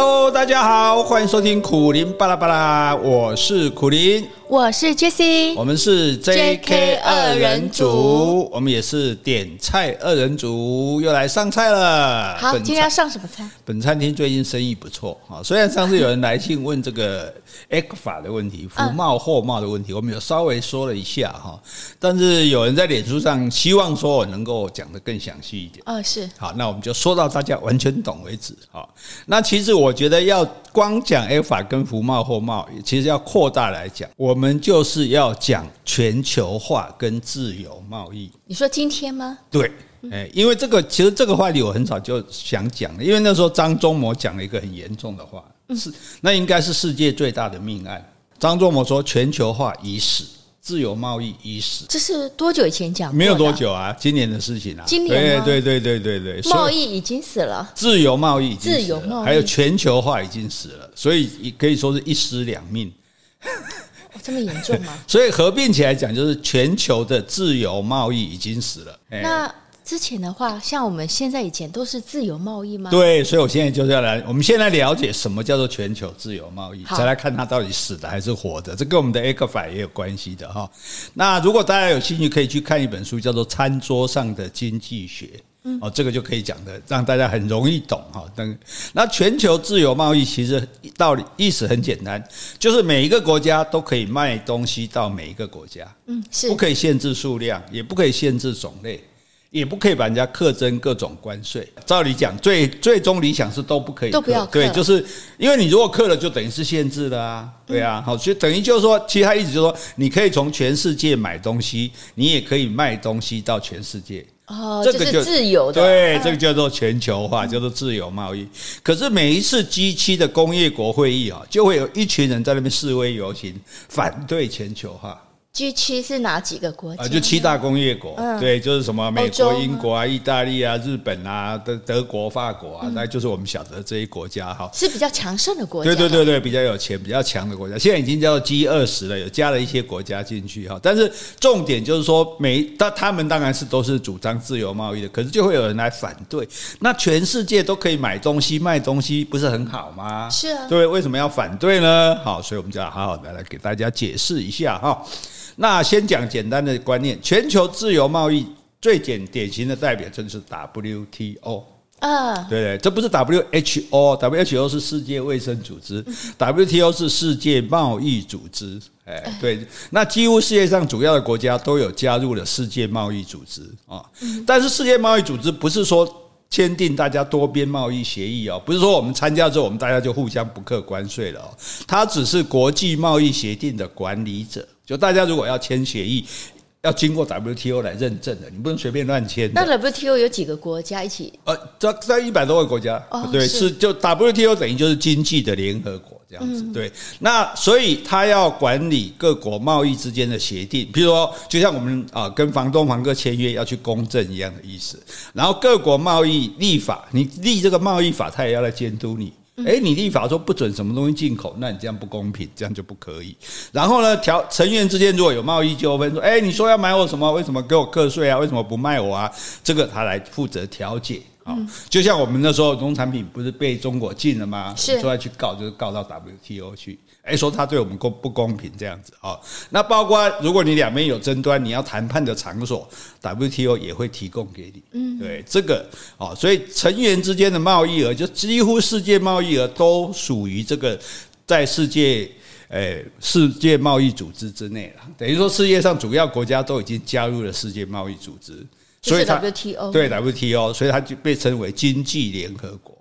Hello，大家好，欢迎收听苦林巴拉巴拉，我是苦林。我是 Jessie，我们是 JK 二人组，我们也是点菜二人组，又来上菜了。好，今天要上什么菜？本餐厅最近生意不错啊，虽然上次有人来信问这个 ECFA 的问题，福贸货贸的问题，我们有稍微说了一下哈，但是有人在脸书上希望说我能够讲的更详细一点。哦，是。好，那我们就说到大家完全懂为止。好，那其实我觉得要光讲 Alpha 跟服贸货贸，其实要扩大来讲，我。我们就是要讲全球化跟自由贸易。你说今天吗？对，哎，因为这个其实这个话题我很早就想讲了，因为那时候张忠谋讲了一个很严重的话，是那应该是世界最大的命案。张忠谋说全球化已死，自由贸易已死。这是多久以前讲的？没有多久啊，今年的事情啊。今年吗？对对对对对对，贸易已经死了，自由贸易已经死了，自由贸易还有全球化已经死了，所以可以说是一尸两命。这么严重吗？所以合并起来讲，就是全球的自由贸易已经死了。那之前的话，像我们现在以前都是自由贸易吗？对，所以我现在就是要来，我们先来了解什么叫做全球自由贸易，再来看它到底死的还是活的。这跟我们的 ECFA 也有关系的哈。那如果大家有兴趣，可以去看一本书，叫做《餐桌上的经济学》。哦，这个就可以讲的，让大家很容易懂哈。等那全球自由贸易其实道理意思很简单，就是每一个国家都可以卖东西到每一个国家，嗯，是不可以限制数量，也不可以限制种类，也不可以把人家课征各种关税。照理讲，最最终理想是都不可以，都不要。对，就是因为你如果克了，就等于是限制了啊。对啊，好，所以等于就是说，其实他意思就是说，你可以从全世界买东西，你也可以卖东西到全世界。哦，这个就是自由的，对，这个叫做全球化，叫做自由贸易。可是每一次 G7 的工业国会议啊，就会有一群人在那边示威游行，反对全球化。G7 是哪几个国家？就七大工业国，嗯、对，就是什么美国、英国啊、意大利啊、日本啊、德德国、法国啊，那、嗯、就是我们晓得的这些国家哈。是比较强盛的国家。对对对对，比较有钱、比较强的国家，现在已经叫做 G 二十了，有加了一些国家进去哈。但是重点就是说，每他他们当然是都是主张自由贸易的，可是就会有人来反对。那全世界都可以买东西、卖东西，不是很好吗？是啊。对，为什么要反对呢？好，所以我们就要好好的来给大家解释一下哈。那先讲简单的观念，全球自由贸易最简典型的代表就是 WTO 啊，对对，这不是 WHO，WHO 是世界卫生组织，WTO 是世界贸易组织，哎，对，那几乎世界上主要的国家都有加入了世界贸易组织啊，但是世界贸易组织不是说签订大家多边贸易协议哦，不是说我们参加之后我们大家就互相不课关税了哦，它只是国际贸易协定的管理者。就大家如果要签协议，要经过 WTO 来认证的，你不能随便乱签。那 WTO 有几个国家一起？呃，在在一百多个国家，哦、对，是，是就 WTO 等于就是经济的联合国这样子。嗯、对，那所以他要管理各国贸易之间的协定，比如说，就像我们啊跟房东房客签约要去公证一样的意思。然后各国贸易立法，你立这个贸易法，他也要来监督你。哎，你立法说不准什么东西进口，那你这样不公平，这样就不可以。然后呢，调成员之间如果有贸易纠纷，说，哎，你说要买我什么？为什么给我课税啊？为什么不卖我啊？这个他来负责调解。啊，就像我们那时候农产品不是被中国禁了吗？是，说要去告，就是告到 WTO 去。哎，说他对我们公不公平这样子啊？那包括如果你两边有争端，你要谈判的场所，WTO 也会提供给你。嗯，对这个啊，所以成员之间的贸易额，就几乎世界贸易额都属于这个在世界诶世界贸易组织之内了。等于说世界上主要国家都已经加入了世界贸易组织，所以它 WTO 对 WTO，所以它就被称为经济联合国。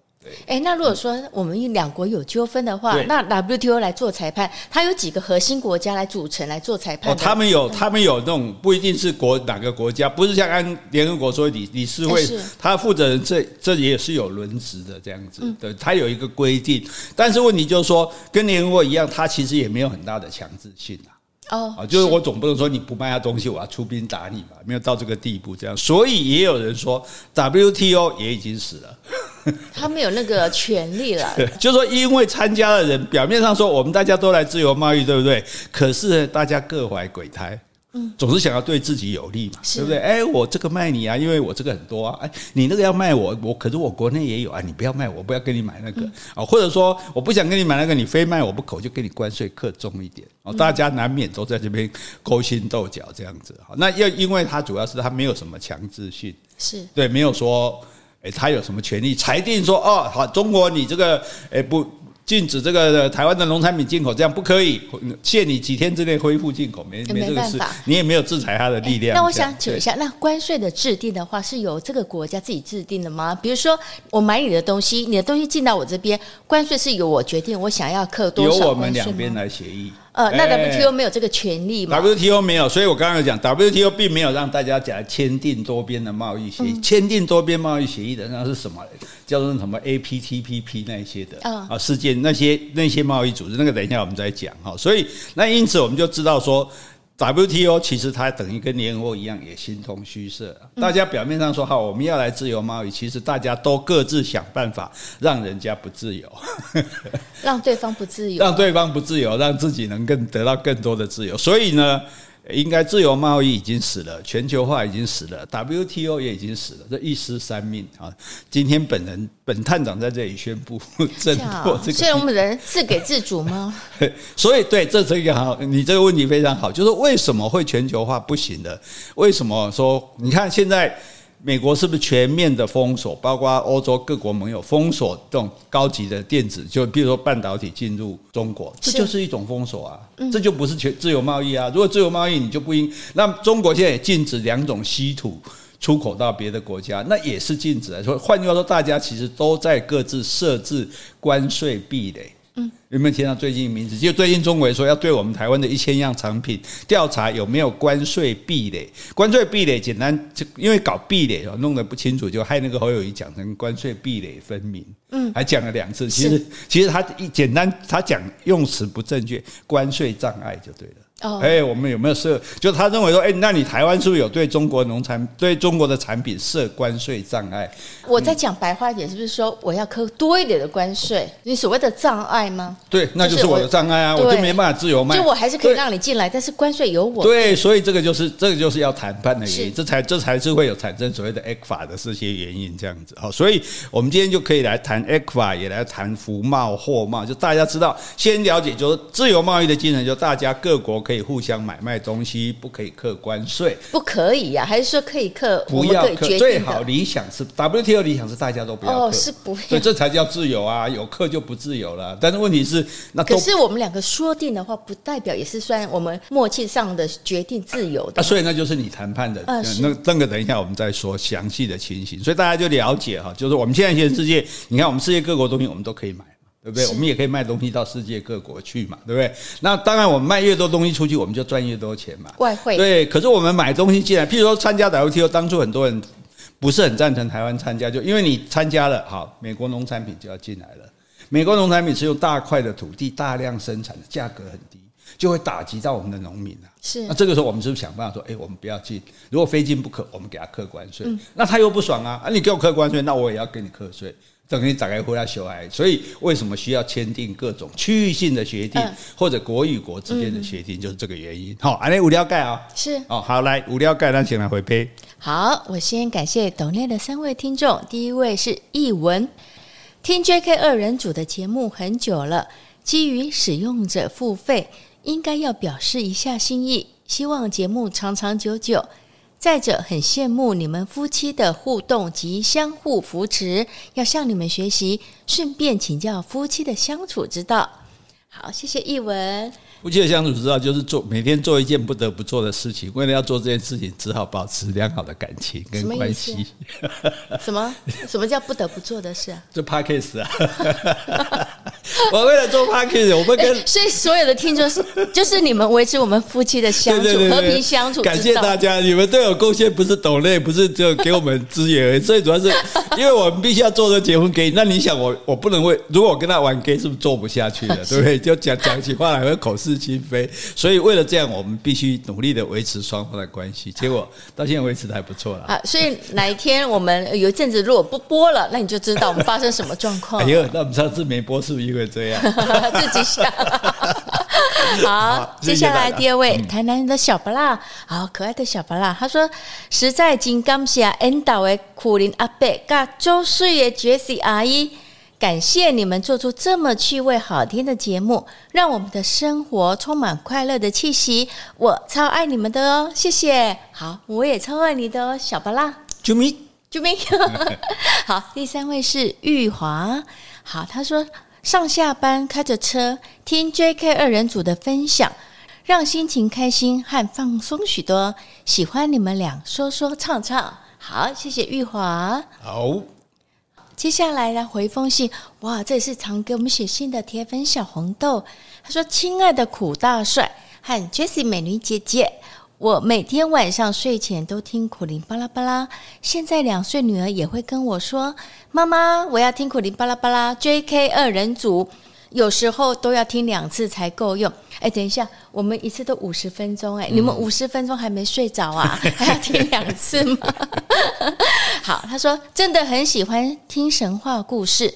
哎，那如果说我们两国有纠纷的话，那 WTO 来做裁判，它有几个核心国家来组成来做裁判？哦，他们有，他们有那种不一定是国哪个国家，不是像按联合国说理理事会，他负责人这这也是有轮值的这样子，对，他有一个规定，但是问题就是说，跟联合国一样，它其实也没有很大的强制性啊。哦，就是我总不能说你不卖他东西，我要出兵打你吧？没有到这个地步，这样，所以也有人说 WTO 也已经死了，他没有那个权利了。就是说，因为参加的人表面上说我们大家都来自由贸易，对不对？可是大家各怀鬼胎，嗯，总是想要对自己有利嘛，对不对？哎，我这个卖你啊，因为我这个很多啊，哎，你那个要卖我，我可是我国内也有啊，你不要卖我，不要跟你买那个啊，或者说我不想跟你买那个，你非卖我不可，就给你关税克重一点哦，大家难免都在这边勾心斗角这样子哈。那要因为它主要是它没有什么强制性，是对，没有说哎，他有什么权利裁定说哦，好，中国你这个哎不。禁止这个台湾的农产品进口，这样不可以，限你几天之内恢复进口，没没这个事，你也没有制裁他的力量。那我想请问一下，那关税的制定的话，是由这个国家自己制定的吗？比如说，我买你的东西，你的东西进到我这边，关税是由我决定，我想要课多少？由我们两边来协议。呃，那 WTO 没有这个权利吗？WTO 没有，所以我刚刚有讲，WTO 并没有让大家讲签订多边的贸易协议。签订多边贸易协议的那是什么？叫做什么 APTPP 那些的啊，世界那些那些贸易组织，那个等一下我们再讲哈。所以那因此我们就知道说。WTO 其实它等于跟联合国一样，也形同虚设。大家表面上说好，我们要来自由贸易，其实大家都各自想办法让人家不自由，让对方不自由，让对方不自由，让自己能更得到更多的自由。所以呢。应该自由贸易已经死了，全球化已经死了，WTO 也已经死了，这一失三命啊！今天本人本探长在这里宣布 挣脱这个，所以我们人自给自足吗？所以对，这是一个好，你这个问题非常好，就是为什么会全球化不行的？为什么说你看现在？美国是不是全面的封锁，包括欧洲各国盟友封锁这种高级的电子，就比如说半导体进入中国，这就是一种封锁啊，这就不是全自由贸易啊。如果自由贸易，你就不应，那中国现在也禁止两种稀土出口到别的国家，那也是禁止啊。说换句话说，大家其实都在各自设置关税壁垒。有没有听到最近名字？就最近中国说要对我们台湾的一千样产品调查有没有关税壁垒？关税壁垒简单，就因为搞壁垒哦，弄得不清楚，就害那个侯友谊讲成关税壁垒分明。嗯，还讲了两次。其实其实他一简单，他讲用词不正确，关税障碍就对了。哦，哎，我们有没有设？就他认为说，哎，那你台湾是不是有对中国农产、对中国的产品设关税障碍？我在讲白话一点，是不是说我要扣多一点的关税？你所谓的障碍吗？对，那就是我的障碍啊，我，我就没办法自由卖。就我还是可以让你进来，但是关税由我。对，所以这个就是这个就是要谈判的原因，这才这才是会有产生所谓的 ECFA 的这些原因，这样子。好，所以我们今天就可以来谈 ECFA，也来谈服贸、货贸，就大家知道，先了解就是自由贸易的精神，就大家各国可以互相买卖东西，不可以课关税，不可以呀、啊？还是说可以课？不要课，最好理想是 WTO 理想是大家都不要课，哦，是不？所以，这才叫自由啊！有课就不自由了。但是问题是。那可是我们两个说定的话，不代表也是算我们默契上的决定自由的。啊，所以那就是你谈判的。那那个等一下我们再说详细的情形。所以大家就了解哈，就是我们现在全世界，你看我们世界各国东西我们都可以买嘛，对不对？我们也可以卖东西到世界各国去嘛，对不对？那当然我们卖越多东西出去，我们就赚越多钱嘛。外汇对，可是我们买东西进来，譬如说参加 WTO，当初很多人不是很赞成台湾参加，就因为你参加了，好，美国农产品就要进来了。美国农产品是用大块的土地大量生产的，价格很低，就会打击到我们的农民啊。是，那这个时候我们是不是想办法说，哎，我们不要进，如果非进不可，我们给他课关税。嗯，那他又不爽啊，啊，你给我课关税，那我也要给你课税，等于打开回来小孩。所以为什么需要签订各种区域性的协定，或者国与国之间的协定，就是这个原因。好，安利无聊盖啊，是哦，好来无聊盖，那请来回呸。好，我先感谢斗内的三位听众，第一位是译文。听 J.K. 二人组的节目很久了，基于使用者付费，应该要表示一下心意，希望节目长长久久。再者，很羡慕你们夫妻的互动及相互扶持，要向你们学习，顺便请教夫妻的相处之道。好，谢谢译文。夫妻的相处之道就是做每天做一件不得不做的事情，为了要做这件事情，只好保持良好的感情跟关系。什么？什么叫不得不做的事啊？做 Podcast 啊！我为了做 Podcast，我们跟、欸、所以所有的听众是就是你们维持我们夫妻的相处和平相处。感谢大家，你们对我贡献，不是抖内，不是只有给我们资源而已。所以主要是因为我们必须要做这结婚给你。那你想我，我不能为如果我跟他玩 gay，是不是做不下去了？对不对？就讲讲起话来会口是。心非，所以为了这样，我们必须努力的维持双方的关系。结果到现在维持的还不错了啊！所以哪一天我们有一阵子如果不播了，那你就知道我们发生什么状况。哎呦，那我们上次没播是不是因为这样？自己想。好，接下来第二位，嗯、台南的小巴拉，好可爱的小巴拉，他说实在真感谢引导的苦林阿伯，甲周岁的 Jessie 阿姨，感谢你们做出这么趣味好听的节目，让我们的生活充满快乐的气息。我超爱你们的哦，谢谢。好，我也超爱你的哦，小巴拉。救命！救命。好，第三位是玉华，好，他说。上下班开着车听 JK 二人组的分享，让心情开心和放松许多。喜欢你们俩说说唱唱，好，谢谢玉华。好，接下来来回封信。哇，这是常给我们写信的铁粉小红豆。他说：“亲爱的苦大帅和 Jessie 美女姐姐。”我每天晚上睡前都听苦灵巴拉巴拉，现在两岁女儿也会跟我说：“妈妈，我要听苦灵巴拉巴拉。”JK 二人组有时候都要听两次才够用。哎，等一下，我们一次都五十分钟，哎，你们五十分钟还没睡着啊？还要听两次吗？好，他说真的很喜欢听神话故事。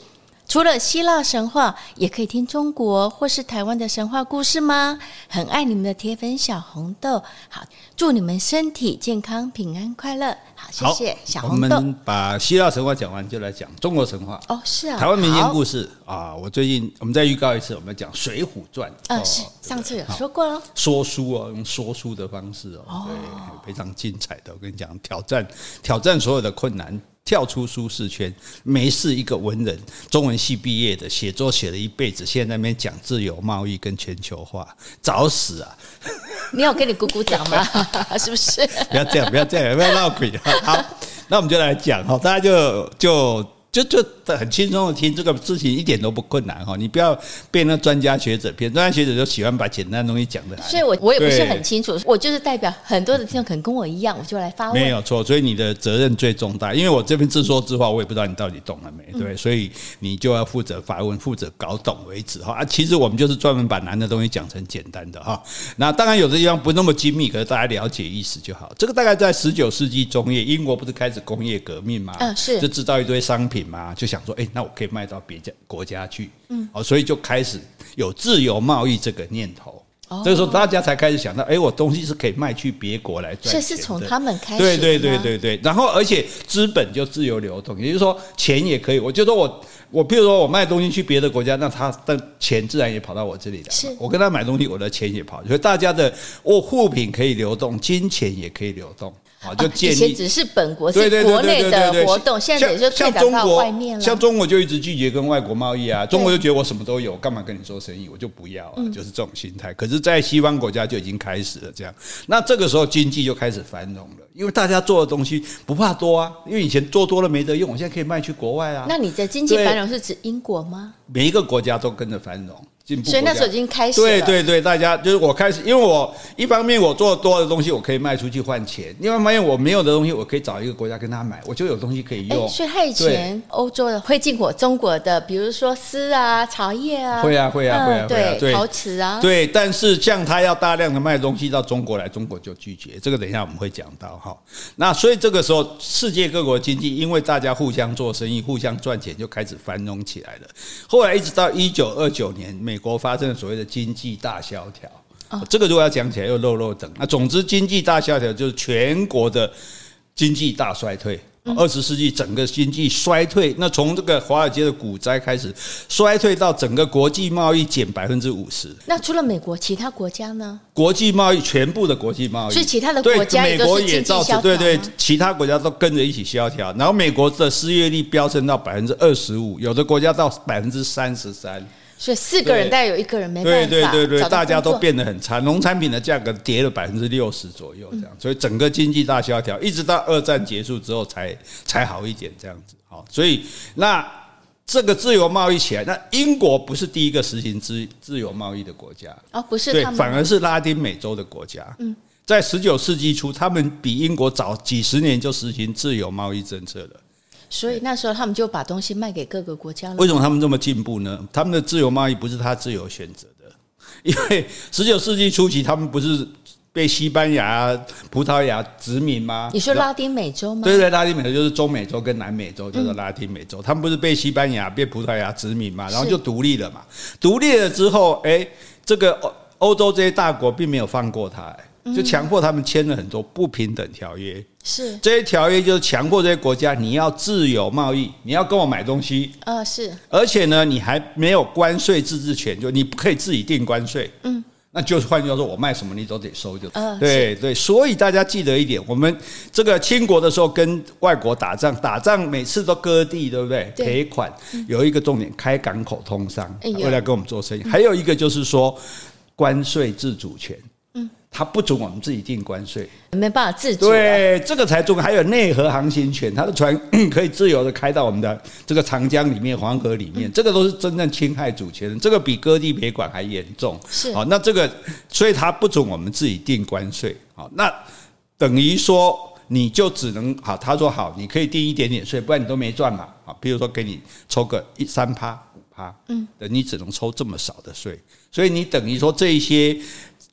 除了希腊神话，也可以听中国或是台湾的神话故事吗？很爱你们的铁粉小红豆，好，祝你们身体健康、平安快乐。好，谢谢小红豆。我们把希腊神话讲完，就来讲中国神话。哦，是啊，台湾民间故事啊。我最近我们再预告一次，我们讲《水浒传》。嗯，是上次有说过了。说书哦，用说书的方式哦，对，非常精彩的。我跟你讲，挑战挑战所有的困难。跳出舒适圈，没事一个文人，中文系毕业的，写作写了一辈子，现在那边讲自由贸易跟全球化，找死啊！你有跟你姑姑讲吗？是不是？不要这样，不要这样，不要闹鬼。好，那我们就来讲哈，大家就就。就就很轻松的听这个事情一点都不困难哈，你不要被那专家学者骗，专家学者就喜欢把简单的东西讲的。所以我我也不是很清楚，我就是代表很多的听众可能跟我一样，我就来发问。没有错，所以你的责任最重大，因为我这边自说自话，我也不知道你到底懂了没，对，所以你就要负责发问，负责搞懂为止哈。啊，其实我们就是专门把难的东西讲成简单的哈。那当然有的地方不那么精密，可是大家了解意思就好。这个大概在十九世纪中叶，英国不是开始工业革命嘛？嗯，是，就制造一堆商品嘛，就想说，哎。那我可以卖到别家国家去，嗯，好，所以就开始有自由贸易这个念头。哦，这个时候大家才开始想到，哎，我东西是可以卖去别国来赚钱。这是从他们开始，对对对对对。然后，而且资本就自由流动，也就是说，钱也可以。我就说我我，譬如说我卖东西去别的国家，那他的钱自然也跑到我这里来。是我跟他买东西，我的钱也跑。所以大家的哦，物品可以流动，金钱也可以流动。啊，就建立只是本国是国内的活动，现在也就拓展到外面了。像中国就一直拒绝跟外国贸易啊，中国就觉得我什么都有，干嘛跟你做生意？我就不要啊，就是这种心态。可是，在西方国家就已经开始了这样。那这个时候经济就开始繁荣了，因为大家做的东西不怕多啊，因为以前做多了没得用，我现在可以卖去国外啊。那你的经济繁荣是指英国吗？每一个国家都跟着繁荣。所以那时候已经开始了。对对对，大家就是我开始，因为我一方面我做多的东西，我可以卖出去换钱；另外一方面我没有的东西，我可以找一个国家跟他买，我就有东西可以用。所以他以前欧洲的会进口中国的，比如说丝啊、茶叶啊，会啊会啊会啊，对陶瓷啊，对。但是像他要大量的卖东西到中国来，中国就拒绝。这个等一下我们会讲到哈。那所以这个时候，世界各国经济因为大家互相做生意、互相赚钱，就开始繁荣起来了。后来一直到一九二九年，美国发生了所谓的经济大萧条，哦，这个如果要讲起来又漏漏等。那总之，经济大萧条就是全国的经济大衰退。二十世纪整个经济衰退，那从这个华尔街的股灾开始衰退到整个国际贸易减百分之五十。那除了美国，其他国家呢？国际贸易全部的国际贸易，所以其他的国家美国也造成，对对，其他国家都跟着一起萧条。然后美国的失业率飙升到百分之二十五，有的国家到百分之三十三。所以四个人大概有一个人没办法，对对对对，大家都变得很差，农产品的价格跌了百分之六十左右，这样，所以整个经济大萧条，一直到二战结束之后才才好一点，这样子。好，所以那这个自由贸易起来，那英国不是第一个实行自自由贸易的国家哦，不是，对，反而是拉丁美洲的国家。嗯，在十九世纪初，他们比英国早几十年就实行自由贸易政策了。所以那时候他们就把东西卖给各个国家了。为什么他们这么进步呢？他们的自由贸易不是他自由选择的，因为十九世纪初期他们不是被西班牙、葡萄牙殖民吗？你说拉丁美洲吗？对对，拉丁美洲就是中美洲跟南美洲，叫做拉丁美洲。他们不是被西班牙、被葡萄牙殖民嘛？然后就独立了嘛。独立了之后，哎，这个。欧洲这些大国并没有放过他，就强迫他们签了很多不平等条约。是这些条约就是强迫这些国家，你要自由贸易，你要跟我买东西。呃，是。而且呢，你还没有关税自治权，就你不可以自己定关税。嗯。那就是换句话说，我卖什么你都得收，就呃，对对，所以大家记得一点，我们这个清国的时候跟外国打仗，打仗每次都割地，对不对？赔款有一个重点，开港口通商，为了跟我们做生意。还有一个就是说，关税自主权。他不准我们自己定关税，没办法自主。对，这个才重要。还有内河航行权，他的船 可以自由的开到我们的这个长江里面、黄河里面，这个都是真正侵害主权的。这个比割地赔款还严重。是好，那这个，所以他不准我们自己定关税。好，那等于说你就只能好，他说好，你可以定一点点税，不然你都没赚嘛。好，比如说给你抽个一三趴五趴，嗯，你只能抽这么少的税，所以你等于说这一些。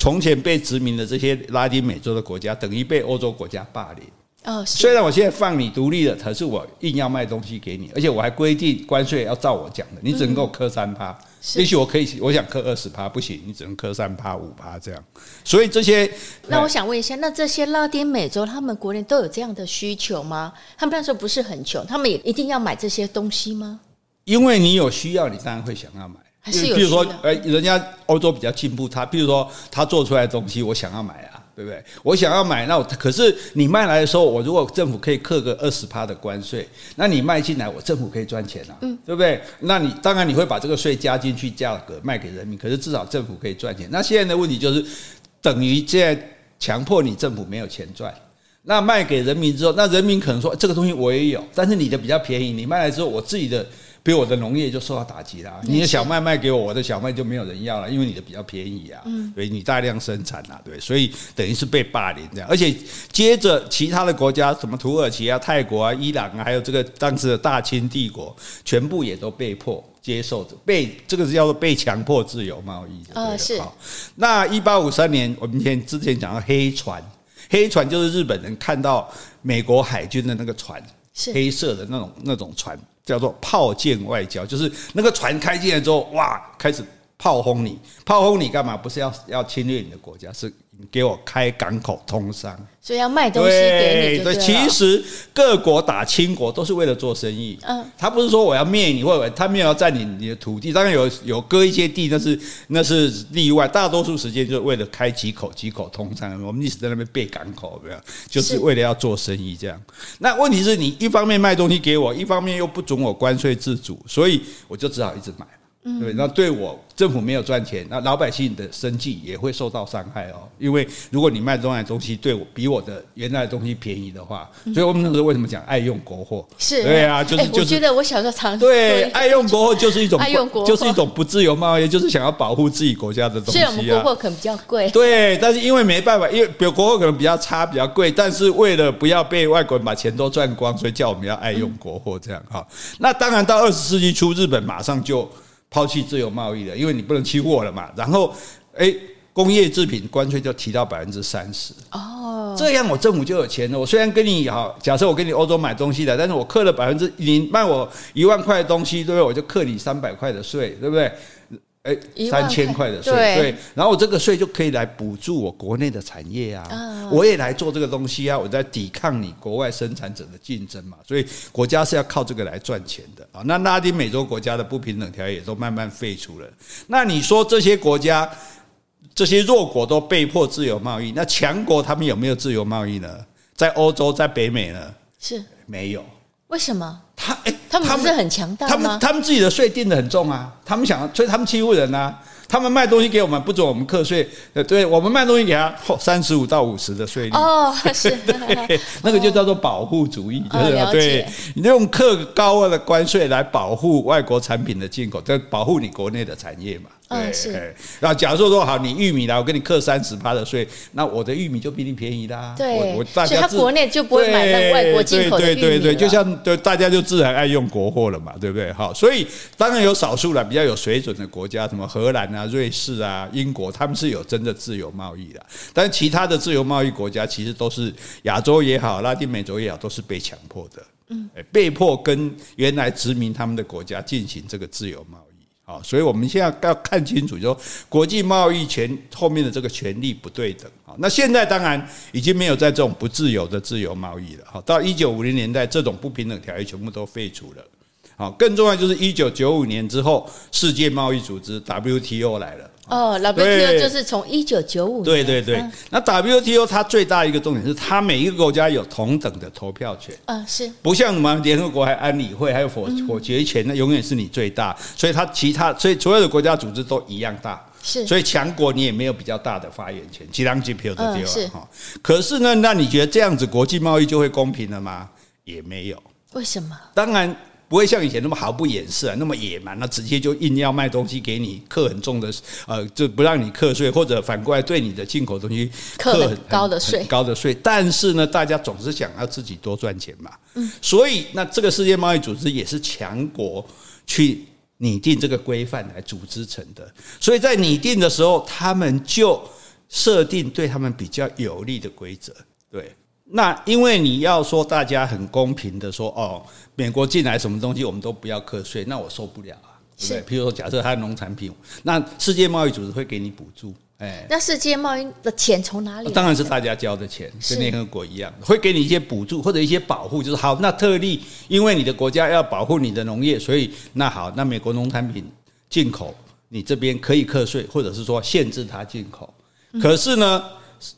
从前被殖民的这些拉丁美洲的国家，等于被欧洲国家霸凌。哦，虽然我现在放你独立了，可是我硬要卖东西给你，而且我还规定关税要照我讲的，你只能够磕三趴。也许我可以，我想磕二十趴，不行，你只能磕三趴五趴这样。所以这些，那我想问一下，那这些拉丁美洲他们国内都有这样的需求吗？他们那时候不是很穷，他们也一定要买这些东西吗？因为你有需要，你当然会想要买。还是有，比如说，呃，人家欧洲比较进步，他比如说他做出来的东西，我想要买啊，对不对？我想要买，那我可是你卖来的时候，我如果政府可以克个二十趴的关税，那你卖进来，我政府可以赚钱啊，嗯，对不对？那你当然你会把这个税加进去，价格卖给人民，可是至少政府可以赚钱。那现在的问题就是，等于现在强迫你政府没有钱赚，那卖给人民之后，那人民可能说这个东西我也有，但是你的比较便宜，你卖来之后，我自己的。比如我的农业就受到打击了，你的小麦卖给我，我的小麦就没有人要了，因为你的比较便宜啊，所以你大量生产啊，对，所以等于是被霸凌这样，而且接着其他的国家，什么土耳其啊、泰国啊、伊朗啊，还有这个当时的大清帝国，全部也都被迫接受着，被这个是叫做被强迫自由贸易的。呃，是。那一八五三年，我们前之前讲到黑船，黑船就是日本人看到美国海军的那个船，是黑色的那种那种船。叫做炮舰外交，就是那个船开进来之后，哇，开始炮轰你，炮轰你干嘛？不是要要侵略你的国家，是。给我开港口通商，所以要卖东西给你。对，其实各国打清国都是为了做生意。嗯，他不是说我要灭你，或者他没有要占领你的土地。当然有有割一些地，那是那是例外。大多数时间就是为了开几口几口通商。我们一直在那边背港口，没有，就是为了要做生意这样。那问题是你一方面卖东西给我，一方面又不准我关税自主，所以我就只好一直买。对，那对我政府没有赚钱，那老百姓的生计也会受到伤害哦。因为如果你卖东来东西对我比我的原来的东西便宜的话，所以我们那时候为什么讲爱用国货？是，对啊，就是就是。我觉得我小时候常对爱用国货就是一种 爱用国货，就是一种不自由贸易，就是想要保护自己国家的东西啊。虽然我们国货可能比较贵，对，但是因为没办法，因为比如国货可能比较差，比较贵，但是为了不要被外国人把钱都赚光，所以叫我们要爱用国货这样哈。那当然到二十世纪初，日本马上就。抛弃自由贸易了，因为你不能欺负我了嘛。然后，诶，工业制品关税就提到百分之三十。哦，这样我政府就有钱了。我虽然跟你好，假设我跟你欧洲买东西的，但是我克了百分之，你卖我一万块的东西，对不对？我就克你三百块的税，对不对？哎，三千块的税，对，然后我这个税就可以来补助我国内的产业啊，我也来做这个东西啊，我在抵抗你国外生产者的竞争嘛，所以国家是要靠这个来赚钱的啊。那拉丁美洲国家的不平等条约也都慢慢废除了。那你说这些国家，这些弱国都被迫自由贸易，那强国他们有没有自由贸易呢？在欧洲，在北美呢？是没有。为什么？他哎，他们不是很强大吗？他们他们自己的税定的很重啊，他们想，所以他们欺负人啊。他们卖东西给我们，不准我们课税。呃，对，我们卖东西给他，三十五到五十的税率。哦，是，那个就叫做保护主义，就是对，你用课高额的关税来保护外国产品的进口，在保护你国内的产业嘛。对，是。那假如说说好，你玉米来，我给你克三十趴的税，那我的玉米就比你便宜啦。对，我大家他国内就不会买到外国进口的玉米。对对对，就像对大家就自然爱用国货了嘛，对不对？好，所以当然有少数了比较有水准的国家，什么荷兰啊、瑞士啊、英国，他们是有真的自由贸易的。但是其他的自由贸易国家，其实都是亚洲也好、拉丁美洲也好，都是被强迫的。嗯，被迫跟原来殖民他们的国家进行这个自由贸易。啊，所以我们现在要看清楚，就国际贸易权后面的这个权利不对等啊。那现在当然已经没有在这种不自由的自由贸易了。好，到一九五零年代，这种不平等条约全部都废除了。好，更重要就是一九九五年之后，世界贸易组织 WTO 来了。哦，WTO 就是从一九九五年。对对对，那 WTO 它最大一个重点是，它每一个国家有同等的投票权。嗯，是。不像什么联合国、还安理会、还有否否决权，那永远是你最大。所以它其他，所以所有的国家组织都一样大。是。所以强国你也没有比较大的发言权，其他机票的地方哈。可是呢，那你觉得这样子国际贸易就会公平了吗？也没有。为什么？当然。不会像以前那么毫不掩饰啊，那么野蛮，那直接就硬要卖东西给你，课很重的，呃，就不让你课税，或者反过来对你的进口东西课很高的税，高的税。但是呢，大家总是想要自己多赚钱嘛，嗯，所以那这个世界贸易组织也是强国去拟定这个规范来组织成的，所以在拟定的时候，他们就设定对他们比较有利的规则，对。那因为你要说大家很公平的说哦，美国进来什么东西我们都不要课税，那我受不了啊，对不对？譬如说，假设它的农产品，那世界贸易组织会给你补助，哎，那世界贸易的钱从哪里？当然是大家交的钱，跟联合国一样，会给你一些补助或者一些保护，就是好，那特例，因为你的国家要保护你的农业，所以那好，那美国农产品进口你这边可以课税，或者是说限制它进口，可是呢？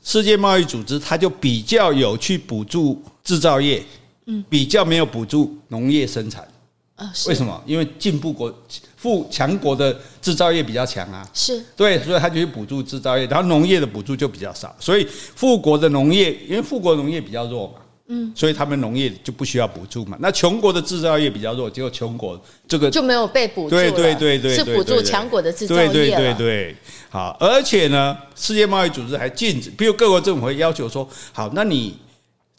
世界贸易组织，它就比较有去补助制造业，嗯，比较没有补助农业生产，啊，为什么？因为进步国、富强国的制造业比较强啊，是对，所以它就去补助制造业，然后农业的补助就比较少，所以富国的农业，因为富国农业比较弱嘛。嗯，所以他们农业就不需要补助嘛。那穷国的制造业比较弱，结果穷国这个就没有被补助。对对对对，是补助强国的制造业。对对对对，好，而且呢，世界贸易组织还禁止，比如各国政府会要求说，好，那你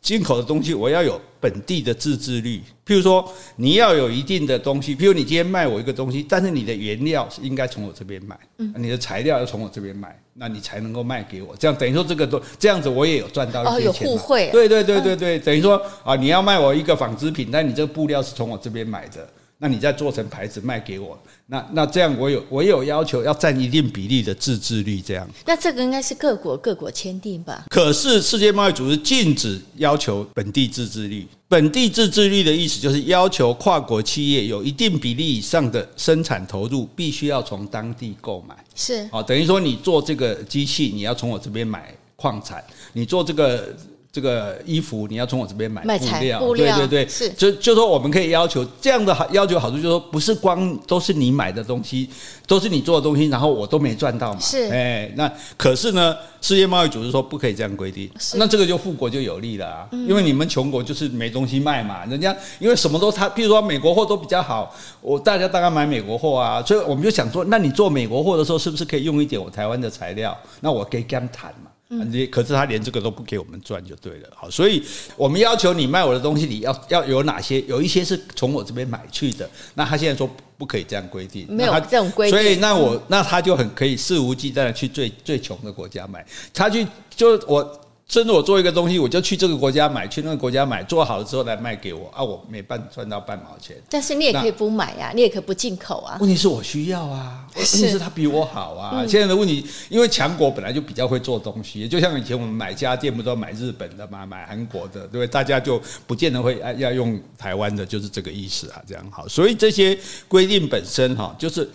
进口的东西我要有本地的自制率。譬如说，你要有一定的东西，譬如你今天卖我一个东西，但是你的原料是应该从我这边买，嗯，你的材料要从我这边买。那你才能够卖给我，这样等于说这个都这样子，我也有赚到一些钱。哦，有互惠。对对对对对，等于说啊，你要卖我一个纺织品，但你这个布料是从我这边买的，那你再做成牌子卖给我，那那这样我有我有要求要占一定比例的自制率，这样。那这个应该是各国各国签订吧？可是世界贸易组织禁止要求本地自制率。本地自制率的意思就是要求跨国企业有一定比例以上的生产投入，必须要从当地购买。是，啊，等于说你做这个机器，你要从我这边买矿产；你做这个。这个衣服你要从我这边买布料，布料对对对，是就就说我们可以要求这样的好要求好处，就是说不是光都是你买的东西，都是你做的东西，然后我都没赚到嘛。是，哎，那可是呢，世界贸易组织说不可以这样规定，那这个就富国就有利了啊，因为你们穷国就是没东西卖嘛，人家因为什么都他，譬如说美国货都比较好，我大家大概买美国货啊，所以我们就想说，那你做美国货的时候，是不是可以用一点我台湾的材料？那我可以跟他们谈嘛。你可是他连这个都不给我们赚就对了，好，所以我们要求你卖我的东西，你要要有哪些？有一些是从我这边买去的，那他现在说不可以这样规定，没有这种规定，所以那我那他就很可以肆无忌惮的去最最穷的国家买，他去就我。甚至我做一个东西，我就去这个国家买，去那个国家买，做好了之后来卖给我啊，我没办赚到半毛钱。但是你也可以不买呀、啊，你也可以不进口啊。问题是我需要啊，问题是他比我好啊。现在的问题，因为强国本来就比较会做东西，就像以前我们买家电不都要买日本的嘛，买韩国的，对不对？大家就不见得会要用台湾的，就是这个意思啊。这样好，所以这些规定本身哈，就是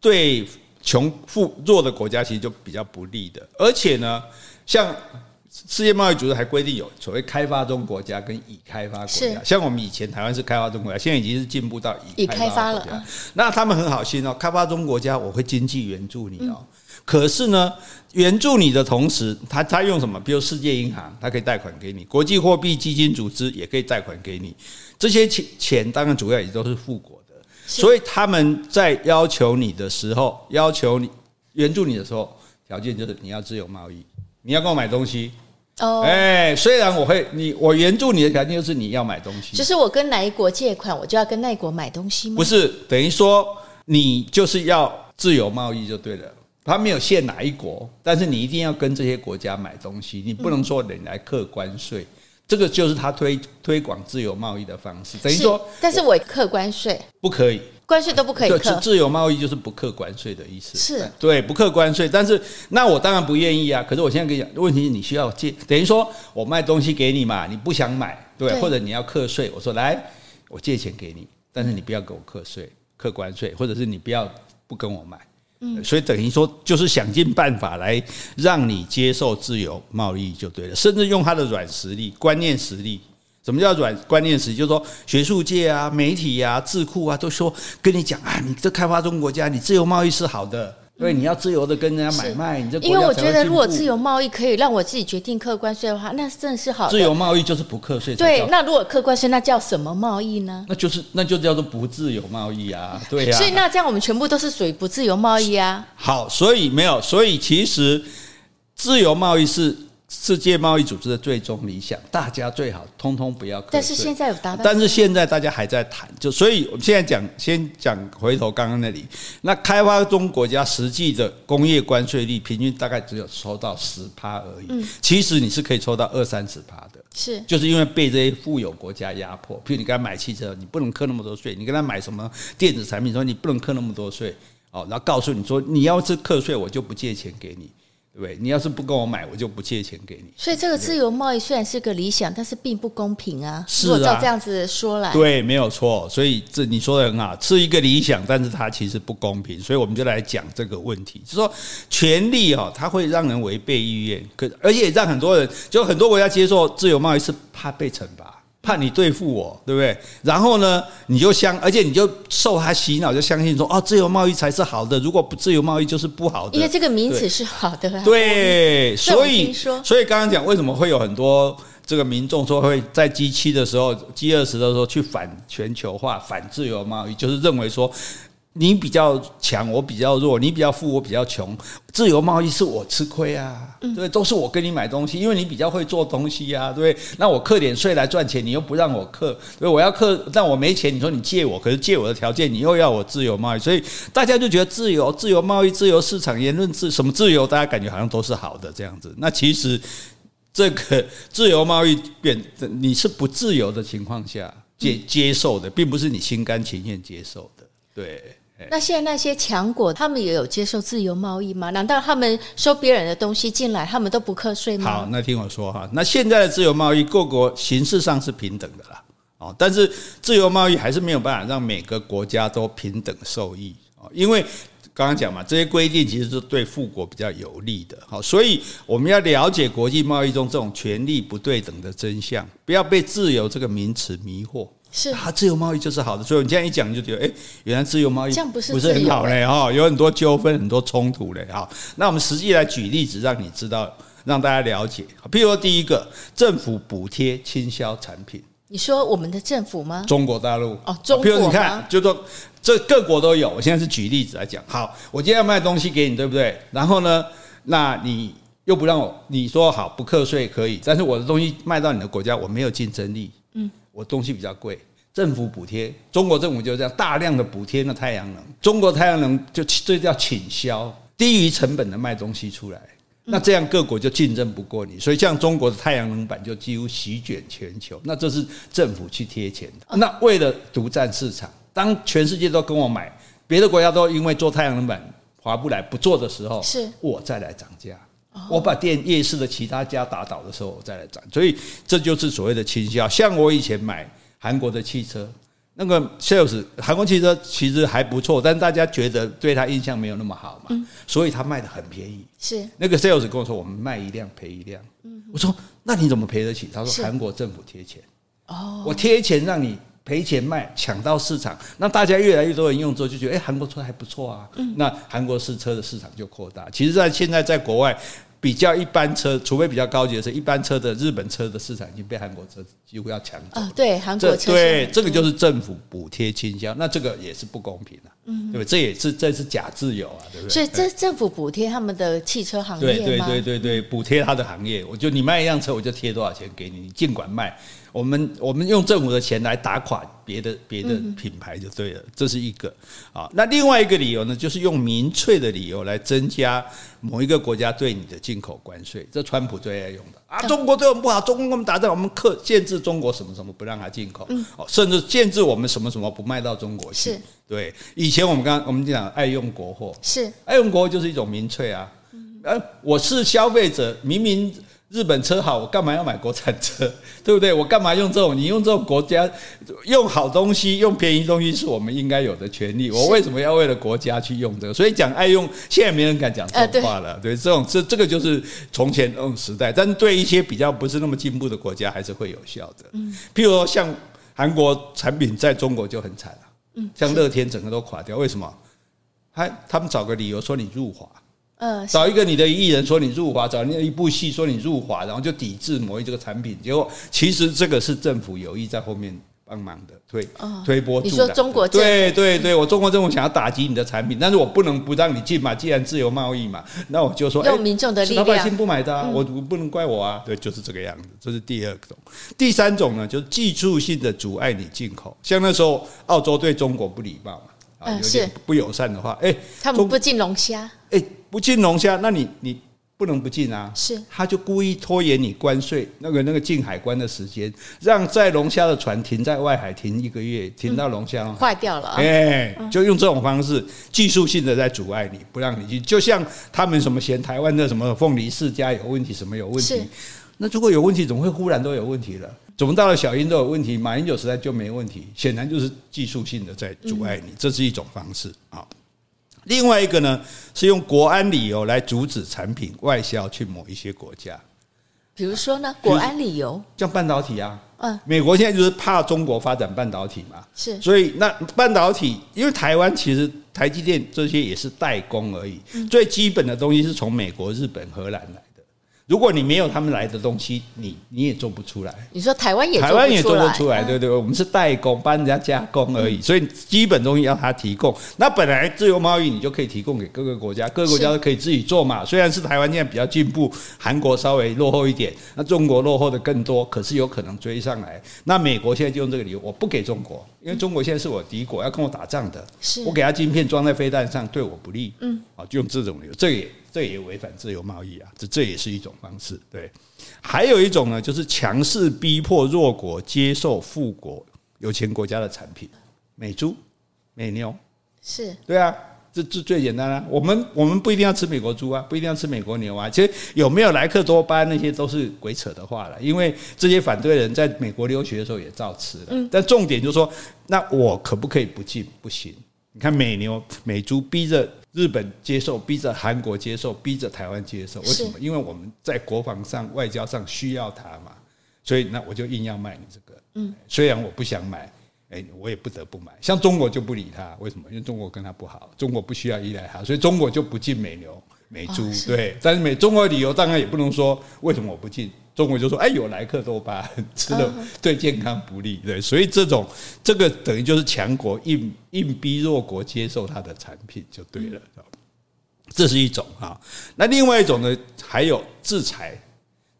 对穷富弱的国家其实就比较不利的，而且呢，像。世界贸易组织还规定有所谓开发中国家跟已开发国家，像我们以前台湾是开发中国家，现在已经是进步到已开发了。那他们很好心哦，开发中国家我会经济援助你哦，可是呢，援助你的同时，他他用什么？比如世界银行，它可以贷款给你；国际货币基金组织也可以贷款给你。这些钱钱当然主要也都是富国的，所以他们在要求你的时候，要求你援助你的时候，条件就是你要自由贸易，你要跟我买东西。哦，哎，虽然我会你，我援助你的条件就是你要买东西，就是我跟哪一国借款，我就要跟那一国买东西吗？不是，等于说你就是要自由贸易就对了。他没有限哪一国，但是你一定要跟这些国家买东西，你不能说你来客关税。这个就是他推推广自由贸易的方式，等于说，但是我课关税。不可以，关税都不可以课，自由贸易就是不课关税的意思，是。对，不课关税。但是那我当然不愿意啊。可是我现在跟你讲，问题是你需要借，等于说我卖东西给你嘛，你不想买，对，对。或者你要课税，我说来，我借钱给你，但是你不要给我课税、课关税，或者是你不要不跟我买。所以等于说，就是想尽办法来让你接受自由贸易就对了，甚至用他的软实力、观念实力。什么叫软观念实力？就是说，学术界啊、媒体啊、智库啊，都说跟你讲啊，你这开发中国家，你自由贸易是好的。因为你要自由的跟人家买卖，你这因为我觉得如果自由贸易可以让我自己决定客关税的话，那真的是好。自由贸易就是不课税。对，那如果课关税，那叫什么贸易呢？那就是那就叫做不自由贸易啊，对呀、啊。所以那这样我们全部都是属于不自由贸易啊。好，所以没有，所以其实自由贸易是。世界贸易组织的最终理想，大家最好通通不要。但是现在有达到，但是现在大家还在谈，就所以我们现在讲，先讲回头刚刚那里，那开发中国家实际的工业关税率平均大概只有抽到十趴而已。嗯，其实你是可以抽到二三十趴的，是，就是因为被这些富有国家压迫，譬如你跟他买汽车，你不能课那么多税；你跟他买什么电子产品，说你不能课那么多税。哦，然后告诉你说，你要是课税，我就不借钱给你。对，你要是不跟我买，我就不借钱给你。所以这个自由贸易虽然是个理想，但是并不公平啊。是啊，如果照这样子说来，对，没有错。所以这你说的很好，是一个理想，但是它其实不公平。所以我们就来讲这个问题，就是说权利哦，它会让人违背意愿，可而且让很多人，就很多国家接受自由贸易是怕被惩罚。怕你对付我，对不对？然后呢，你就相，而且你就受他洗脑，就相信说，哦，自由贸易才是好的，如果不自由贸易就是不好的。因为这个名词是好的。对，所以所以刚刚讲为什么会有很多这个民众说会在 G 七的时候、G 二十的时候去反全球化、反自由贸易，就是认为说。你比较强，我比较弱；你比较富，我比较穷。自由贸易是我吃亏啊，对，都是我跟你买东西，因为你比较会做东西呀，对。那我课点税来赚钱，你又不让我课，对，我要课，但我没钱，你说你借我，可是借我的条件，你又要我自由贸易，所以大家就觉得自由、自由贸易、自由市场、言论自什么自由，大家感觉好像都是好的这样子。那其实这个自由贸易变，你是不自由的情况下接接受的，并不是你心甘情愿接受的，对。那现在那些强国，他们也有接受自由贸易吗？难道他们收别人的东西进来，他们都不课税吗？好，那听我说哈，那现在的自由贸易，各国形式上是平等的啦，哦，但是自由贸易还是没有办法让每个国家都平等受益哦，因为刚刚讲嘛，这些规定其实是对富国比较有利的，好，所以我们要了解国际贸易中这种权力不对等的真相，不要被自由这个名词迷惑。是啊，自由贸易就是好的，所以你这样一讲，就觉得哎，原来自由贸易这样不是不是很好嘞哈，有很多纠纷，很多冲突嘞哈。那我们实际来举例子，让你知道，让大家了解。譬如说，第一个，政府补贴倾销产品。你说我们的政府吗？中国大陆哦，中国。譬如你看，就说这各国都有。我现在是举例子来讲。好，我今天要卖东西给你，对不对？然后呢，那你又不让我，你说好不课税可以，但是我的东西卖到你的国家，我没有竞争力。嗯。我东西比较贵，政府补贴，中国政府就这样大量的补贴那太阳能，中国太阳能就这叫倾销，低于成本的卖东西出来，那这样各国就竞争不过你，所以像中国的太阳能板就几乎席卷全球，那这是政府去贴钱的。那为了独占市场，当全世界都跟我买，别的国家都因为做太阳能板划不来不做的时候，是我再来涨价。我把店夜市的其他家打倒的时候，我再来涨，所以这就是所谓的倾销。像我以前买韩国的汽车，那个 sales 韩国汽车其实还不错，但大家觉得对他印象没有那么好嘛，所以他卖的很便宜。是那个 sales 跟我说，我们卖一辆赔一辆。我说那你怎么赔得起？他说韩国政府贴钱。哦，我贴钱让你赔钱卖，抢到市场，那大家越来越多人用之后，就觉得哎，韩国车还不错啊。那韩国试车的市场就扩大。其实，在现在在国外。比较一般车，除非比较高级的车，一般车的日本车的市场已经被韩国车几乎要抢走。啊，对，韩国车。对，这个就是政府补贴倾销，那这个也是不公平的，嗯，对不对？这也是这是假自由啊，对不对？所以这政府补贴他们的汽车行业对对对对，补贴他的行业，我就你卖一辆车，我就贴多少钱给你，你尽管卖。我们我们用政府的钱来打垮别的别的品牌就对了，这是一个啊。那另外一个理由呢，就是用民粹的理由来增加某一个国家对你的进口关税，这川普最爱用的啊。中国对我们不好，中国跟我们打仗，我们克限制中国什么什么，不让它进口，哦，甚至限制我们什么什么不卖到中国去。对，以前我们刚刚我们讲爱用国货，是爱用国货就是一种民粹啊。呃，我是消费者，明明。日本车好，我干嘛要买国产车？对不对？我干嘛用这种？你用这种国家用好东西，用便宜东西是我们应该有的权利。我为什么要为了国家去用这个？所以讲爱用，现在没人敢讲这种话了。对，这种这这个就是从前那种时代，但是对一些比较不是那么进步的国家，还是会有效的。嗯，譬如说像韩国产品在中国就很惨了，嗯，像乐天整个都垮掉，为什么？还他们找个理由说你入华。嗯，找一个你的艺人说你入华，找那一部戏说你入华，然后就抵制某一这个产品，结果其实这个是政府有意在后面帮忙的推推波助澜。你说中国对对对，我中国政府想要打击你的产品，但是我不能不让你进嘛，既然自由贸易嘛，那我就说用民众的力量，老百姓不买单，我不能怪我啊。对，就是这个样子。这是第二种，第三种呢，就是技术性的阻碍你进口，像那时候澳洲对中国不礼貌嘛，啊，有点不友善的话，哎，他们不进龙虾，哎。不进龙虾，那你你不能不进啊！是，他就故意拖延你关税那个那个进海关的时间，让载龙虾的船停在外海停一个月，停到龙虾坏掉了。哎，就用这种方式技术性的在阻碍你，不让你进。就像他们什么嫌台湾的什么凤梨世家有问题，什么有问题？那如果有问题，怎么会忽然都有问题了？怎么到了小英都有问题，马英九时代就没问题？显然就是技术性的在阻碍你，这是一种方式啊。另外一个呢，是用国安理由来阻止产品外销去某一些国家，比如说呢，国安理由。像半导体啊，嗯，美国现在就是怕中国发展半导体嘛，是，所以那半导体，因为台湾其实台积电这些也是代工而已，最基本的东西是从美国、日本、荷兰来。如果你没有他们来的东西，你你也做不出来。你说台湾也台湾也做不出来，对不对？我们是代工，帮人家加工而已，所以基本东西要他提供。那本来自由贸易你就可以提供给各个国家，各个国家都可以自己做嘛。虽然是台湾现在比较进步，韩国稍微落后一点，那中国落后的更多，可是有可能追上来。那美国现在就用这个理由，我不给中国，因为中国现在是我敌国，要跟我打仗的。是我给他晶片装在飞弹上，对我不利。嗯，啊，就用这种理由，这也。这也违反自由贸易啊，这这也是一种方式。对，还有一种呢，就是强势逼迫弱国接受富国有钱国家的产品，美猪、美牛，是对啊，这这最简单啊。我们我们不一定要吃美国猪啊，不一定要吃美国牛啊。其实有没有莱克多巴那些都是鬼扯的话了，因为这些反对人在美国留学的时候也照吃了。但重点就是说，那我可不可以不进？不行。你看美牛、美猪逼着。日本接受，逼着韩国接受，逼着台湾接受，为什么？因为我们在国防上、外交上需要它嘛，所以那我就硬要卖你这个。嗯，虽然我不想买，哎，我也不得不买。像中国就不理他，为什么？因为中国跟他不好，中国不需要依赖他，所以中国就不进美牛、美猪。对，但是美中国的理由当然也不能说为什么我不进。中国就说：“哎，有莱克多巴，吃了对健康不利，对，所以这种这个等于就是强国硬硬逼弱国接受他的产品就对了，这是一种啊。那另外一种呢，还有制裁。”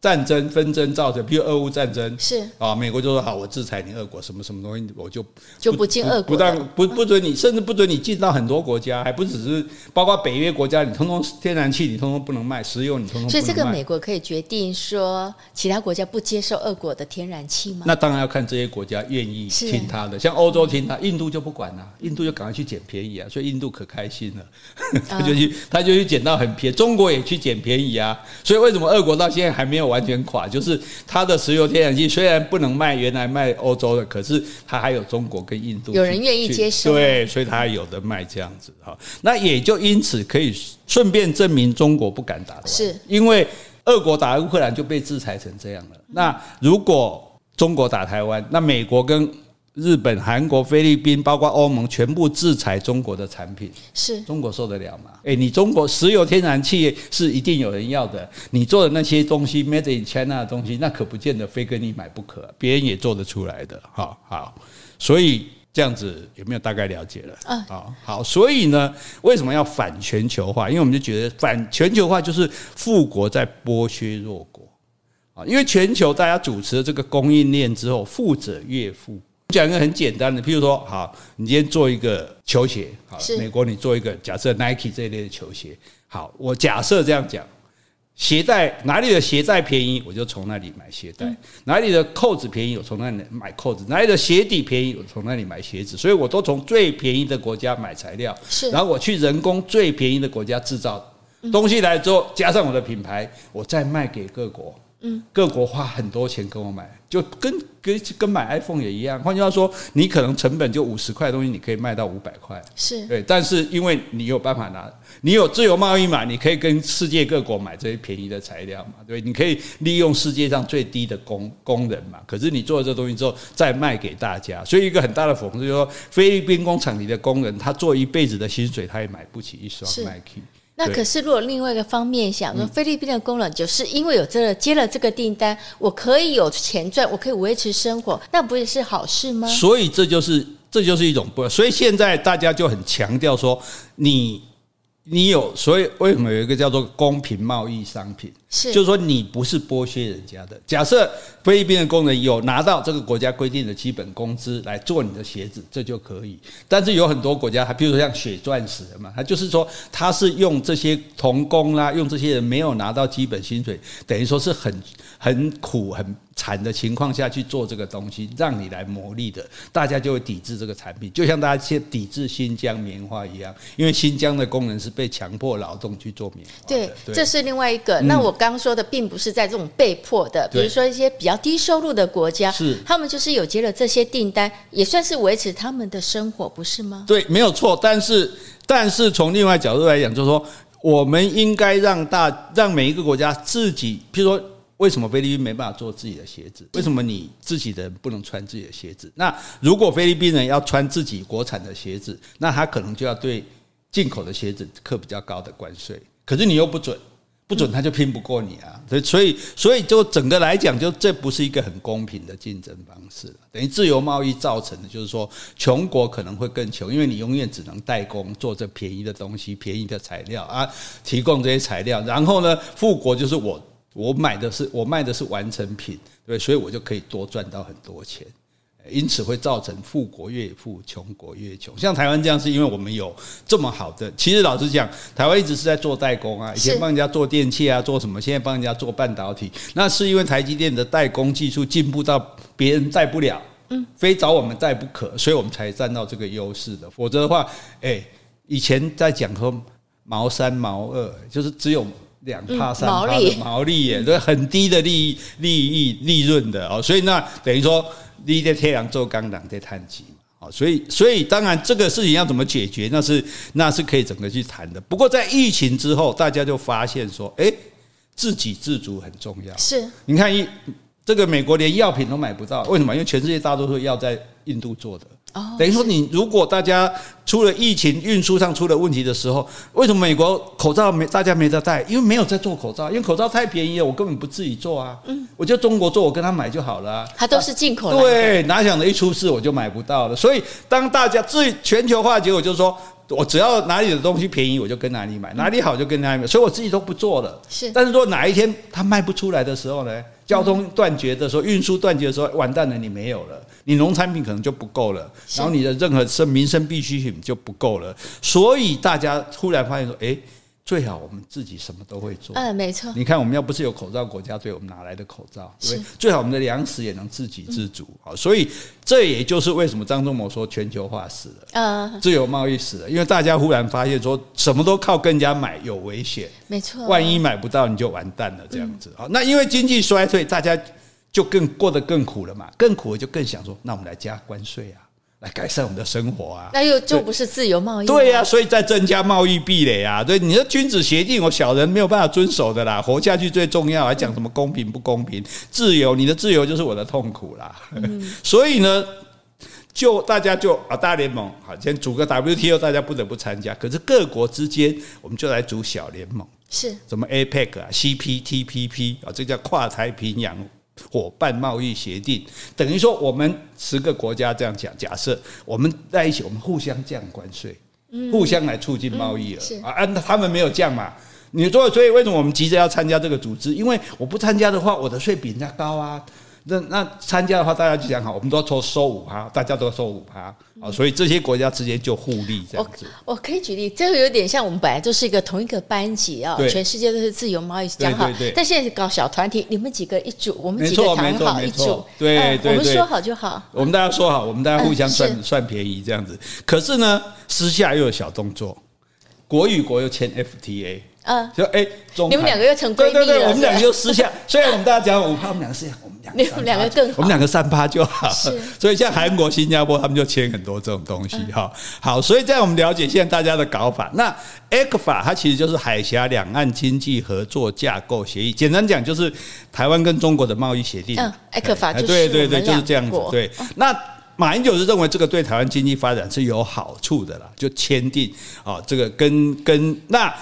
战争纷争造成，比如俄乌战争。是。啊，美国就说好，我制裁你俄国什么什么东西，我就就不进俄国，不但不不准你，甚至不准你进到很多国家，还不只是包括北约国家，你通通天然气你通通不能卖，石油你通通。所以这个美国可以决定说，其他国家不接受俄国的天然气吗？那当然要看这些国家愿意听他的，像欧洲听他，印度就不管了，印度就赶快去捡便宜啊，所以印度可开心了，他就去他就去捡到很便宜，中国也去捡便宜啊，所以为什么俄国到现在还没有完全垮？就是它的石油天然气虽然不能卖原来卖欧洲的，可是它还有中国跟印度，有人愿意接受，对，所以它还有的卖这样子哈。那也就因此可以顺便证明中国不敢打，是因为俄国打乌克兰就被制裁成这样了。那如果中国打台湾，那美国跟日本、韩国、菲律宾，包括欧盟，全部制裁中国的产品，是中国受得了吗？诶，你中国石油、天然气是一定有人要的，你做的那些东西，Made in China 的东西，那可不见得非跟你买不可，别人也做得出来的。好好，所以这样子有没有大概了解了？嗯，好，好，所以呢，为什么要反全球化？因为我们就觉得反全球化就是富国在剥削弱国。啊，因为全球大家主持了这个供应链之后，富者越富。讲一个很简单的，譬如说，好，你今天做一个球鞋，好，美国你做一个假设 Nike 这一类的球鞋，好，我假设这样讲，鞋带哪里的鞋带便宜，我就从那里买鞋带；哪里的扣子便宜，我从那里买扣子；哪里的鞋底便宜，我从那里买鞋子。所以我都从最便宜的国家买材料，是，然后我去人工最便宜的国家制造东西来之后，加上我的品牌，我再卖给各国。嗯，各国花很多钱跟我买，就跟跟跟买 iPhone 也一样。换句话说，你可能成本就五十块的东西，你可以卖到五百块，是对。但是因为你有办法拿，你有自由贸易嘛，你可以跟世界各国买这些便宜的材料嘛，对，你可以利用世界上最低的工工人嘛。可是你做了这东西之后，再卖给大家，所以一个很大的讽刺就是说，菲律宾工厂里的工人，他做一辈子的薪水，他也买不起一双 Nike。那可是，如果另外一个方面想说，菲律宾的工人就是因为有这个接了这个订单，我可以有钱赚，我可以维持生活，那不也是好事吗？所以这就是这就是一种不，所以现在大家就很强调说你。你有，所以为什么有一个叫做公平贸易商品？是，就是说你不是剥削人家的。假设菲律宾的工人有拿到这个国家规定的基本工资来做你的鞋子，这就可以。但是有很多国家，还比如说像血钻石的嘛，他就是说他是用这些童工啦，用这些人没有拿到基本薪水，等于说是很很苦很。惨的情况下去做这个东西，让你来磨砺的，大家就会抵制这个产品，就像大家去抵制新疆棉花一样，因为新疆的工人是被强迫劳动去做棉花。对，这是另外一个。那我刚说的并不是在这种被迫的，比如说一些比较低收入的国家，是他们就是有接了这些订单，也算是维持他们的生活，不是吗？对，没有错。但是，但是从另外角度来讲，就是说，我们应该让大让每一个国家自己，譬如说。为什么菲律宾没办法做自己的鞋子？为什么你自己的人不能穿自己的鞋子？那如果菲律宾人要穿自己国产的鞋子，那他可能就要对进口的鞋子课比较高的关税。可是你又不准，不准他就拼不过你啊！所以，所以，所以就整个来讲，就这不是一个很公平的竞争方式。等于自由贸易造成的，就是说穷国可能会更穷，因为你永远只能代工做这便宜的东西、便宜的材料啊，提供这些材料。然后呢，富国就是我。我买的是我卖的是完成品，对，所以我就可以多赚到很多钱，因此会造成富国越富，穷国越穷。像台湾这样，是因为我们有这么好的。其实老实讲，台湾一直是在做代工啊，以前帮人家做电器啊，做什么？现在帮人家做半导体，那是因为台积电的代工技术进步到别人代不了，嗯，非找我们代不可，所以我们才占到这个优势的。否则的话，哎，以前在讲说毛三毛二，就是只有。两帕三帕的毛利耶，对，很低的利益、利益、利润的哦，所以那等于说你在太阳做钢档在碳基嘛，哦，所以所以当然这个事情要怎么解决，那是那是可以整个去谈的。不过在疫情之后，大家就发现说，哎，自给自足很重要。是，你看一这个美国连药品都买不到，为什么？因为全世界大多数药在印度做的。等于说，你如果大家出了疫情，运输上出了问题的时候，为什么美国口罩没大家没得戴？因为没有在做口罩，因为口罩太便宜了，我根本不自己做啊。嗯，我就中国做，我跟他买就好了啊。它都是进口的。对，哪想的一出事我就买不到了。所以当大家最全球化，结果就是说我只要哪里的东西便宜，我就跟哪里买，哪里好就跟哪里买。所以我自己都不做了。是，但是说哪一天它卖不出来的时候呢？交通断绝的时候，运输断绝的时候，完蛋了，你没有了，你农产品可能就不够了，然后你的任何生民生必需品就不够了，所以大家突然发现说，诶。最好我们自己什么都会做。嗯，没错。你看，我们要不是有口罩国家队，我们哪来的口罩？对对？最好我们的粮食也能自给自足。好，所以这也就是为什么张忠谋说全球化死了，嗯，自由贸易死了，因为大家忽然发现说什么都靠跟人家买有危险。没错，万一买不到你就完蛋了，这样子。好，那因为经济衰退，大家就更过得更苦了嘛，更苦了就更想说，那我们来加关税啊。来改善我们的生活啊！那又就不是自由贸易？对呀、啊，所以在增加贸易壁垒啊！对，你的君子协定，我小人没有办法遵守的啦。活下去最重要，还讲什么公平不公平？自由，你的自由就是我的痛苦啦。嗯、所以呢，就大家就啊大联盟好，先组个 WTO，大家不得不参加。可是各国之间，我们就来组小联盟，是什么 APEC 啊、CPTPP 啊，这叫跨太平洋。伙伴贸易协定等于说，我们十个国家这样讲，假设我们在一起，我们互相降关税，互相来促进贸易了啊。他们没有降嘛？你说，所以为什么我们急着要参加这个组织？因为我不参加的话，我的税比人家高啊。那那参加的话，大家就讲好，我们都要收五趴，大家都收五趴啊，所以这些国家之间就互利这样子。我，我可以举例，这个有点像我们本来就是一个同一个班级啊，全世界都是自由贸易讲好，但现在搞小团体，你们几个一组，我们几个谈好一组，对对，我们说好就好，我们大家说好，我们大家互相算算便宜这样子。可是呢，私下又有小动作，国与国又签 FTA。嗯，就哎，你们两个又成闺蜜了。对对对，我们两个又私下，虽然我们大家讲五趴，我们两个私下，我们两个，你们两个更好，我们两个三趴就好。所以像韩国、新加坡，他们就签很多这种东西哈。好，所以在我们了解现在大家的搞法，那 ECFA 它其实就是海峡两岸经济合作架构协议，简单讲就是台湾跟中国的贸易协定。嗯，ECFA 就是对对对，就是这样子。对，那马英九是认为这个对台湾经济发展是有好处的啦，就签订啊，这个跟跟那。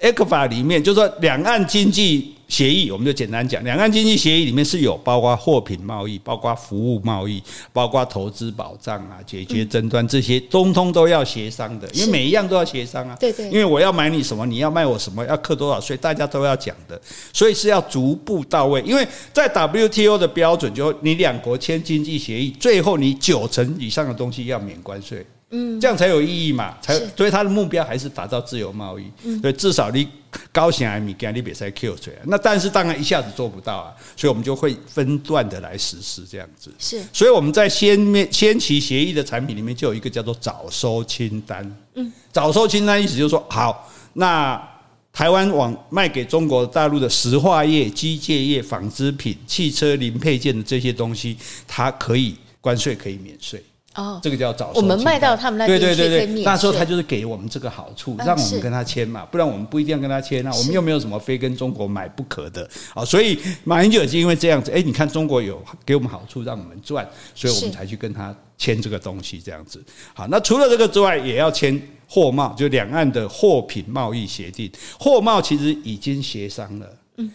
ECFA 里面就是说，两岸经济协议，我们就简单讲，两岸经济协议里面是有包括货品贸易、包括服务贸易、包括投资保障啊、解决争端这些，通通都要协商的，因为每一样都要协商啊。对对。因为我要买你什么，你要卖我什么，要课多少税，大家都要讲的，所以是要逐步到位。因为在 WTO 的标准，就你两国签经济协议，最后你九成以上的东西要免关税。嗯，这样才有意义嘛？才所以他的目标还是达到自由贸易。嗯，所以至少你高兴还米干你别再 Q 出来。那但是当然一下子做不到啊，所以我们就会分段的来实施这样子。是，所以我们在先面先期协议的产品里面就有一个叫做早收清单。嗯，早收清单意思就是说，好，那台湾往卖给中国大陆的石化业、机械业、纺织品、汽车零配件的这些东西，它可以关税可以免税。哦，这个叫早收。我们卖到他们那边，对对对对，那时候他就是给我们这个好处，让我们跟他签嘛，不然我们不一定要跟他签啊。我们又没有什么非跟中国买不可的啊，所以马英九也是因为这样子，哎，你看中国有给我们好处，让我们赚，所以我们才去跟他签这个东西，这样子。好，那除了这个之外，也要签货贸，就两岸的货品贸易协定。货贸其实已经协商了，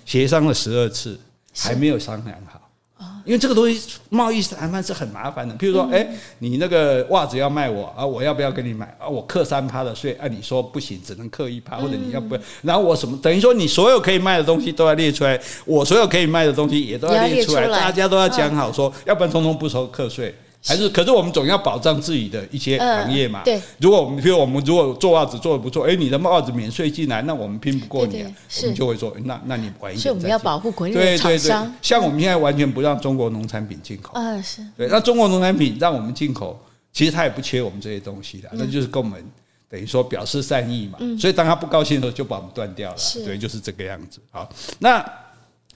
协商了十二次，还没有商量好。因为这个东西贸易谈判是很麻烦的，譬如说，哎，你那个袜子要卖我啊，我要不要跟你买啊？我克三趴的税，按你说不行，只能克一趴，或者你要不要？然后我什么？等于说你所有可以卖的东西都要列出来，我所有可以卖的东西也都要列出来，大家都要讲好说，要不然通通不收课税。还是，可是我们总要保障自己的一些行业嘛。对，如果我们，比如我们如果做袜子做的不错，哎，你的袜子免税进来，那我们拼不过你，我们就会说，那那你晚一点。所以我们要保护国内的厂商。像我们现在完全不让中国农产品进口。啊，是。对，那中国农产品让我们进口，其实他也不缺我们这些东西的，那就是跟我们等于说表示善意嘛。所以当他不高兴的时候，就把我们断掉了。对，就是这个样子。好，那。